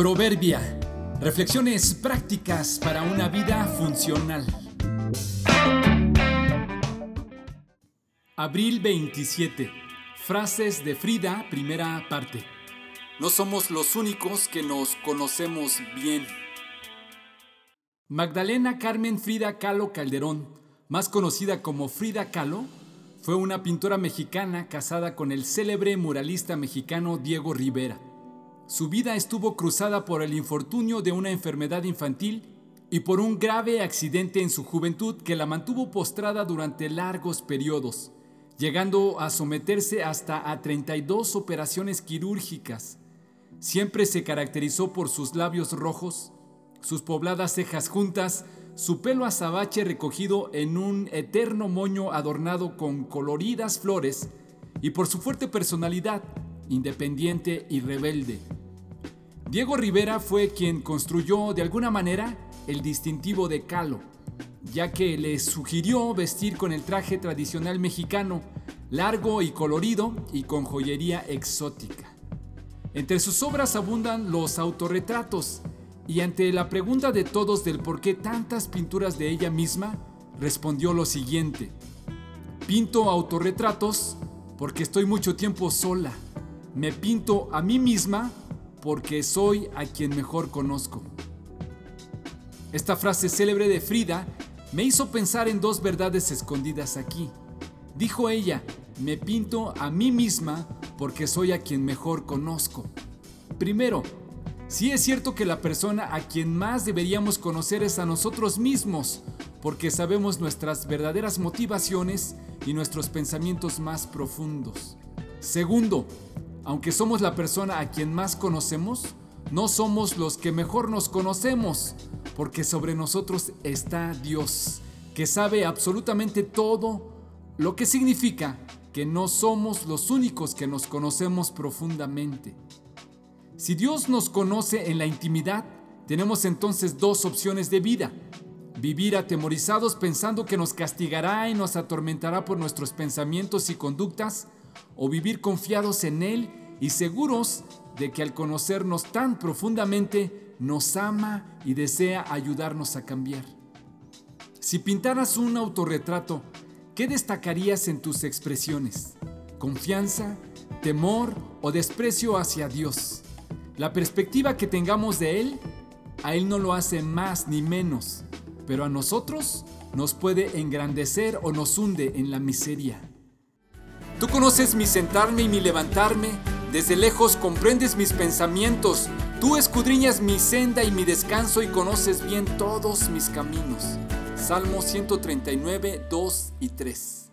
Proverbia. Reflexiones prácticas para una vida funcional. Abril 27. Frases de Frida, primera parte. No somos los únicos que nos conocemos bien. Magdalena Carmen Frida Kahlo Calderón, más conocida como Frida Kahlo, fue una pintora mexicana casada con el célebre muralista mexicano Diego Rivera. Su vida estuvo cruzada por el infortunio de una enfermedad infantil y por un grave accidente en su juventud que la mantuvo postrada durante largos periodos, llegando a someterse hasta a 32 operaciones quirúrgicas. Siempre se caracterizó por sus labios rojos, sus pobladas cejas juntas, su pelo azabache recogido en un eterno moño adornado con coloridas flores y por su fuerte personalidad, independiente y rebelde. Diego Rivera fue quien construyó de alguna manera el distintivo de Calo, ya que le sugirió vestir con el traje tradicional mexicano, largo y colorido y con joyería exótica. Entre sus obras abundan los autorretratos, y ante la pregunta de todos del por qué tantas pinturas de ella misma, respondió lo siguiente, pinto autorretratos porque estoy mucho tiempo sola, me pinto a mí misma porque soy a quien mejor conozco. Esta frase célebre de Frida me hizo pensar en dos verdades escondidas aquí. Dijo ella, me pinto a mí misma porque soy a quien mejor conozco. Primero, sí es cierto que la persona a quien más deberíamos conocer es a nosotros mismos, porque sabemos nuestras verdaderas motivaciones y nuestros pensamientos más profundos. Segundo, aunque somos la persona a quien más conocemos, no somos los que mejor nos conocemos, porque sobre nosotros está Dios, que sabe absolutamente todo, lo que significa que no somos los únicos que nos conocemos profundamente. Si Dios nos conoce en la intimidad, tenemos entonces dos opciones de vida. Vivir atemorizados pensando que nos castigará y nos atormentará por nuestros pensamientos y conductas, o vivir confiados en Él y seguros de que al conocernos tan profundamente nos ama y desea ayudarnos a cambiar. Si pintaras un autorretrato, ¿qué destacarías en tus expresiones? ¿Confianza, temor o desprecio hacia Dios? La perspectiva que tengamos de Él, a Él no lo hace más ni menos, pero a nosotros nos puede engrandecer o nos hunde en la miseria. Tú conoces mi sentarme y mi levantarme, desde lejos comprendes mis pensamientos, tú escudriñas mi senda y mi descanso y conoces bien todos mis caminos. Salmo 139, 2 y 3.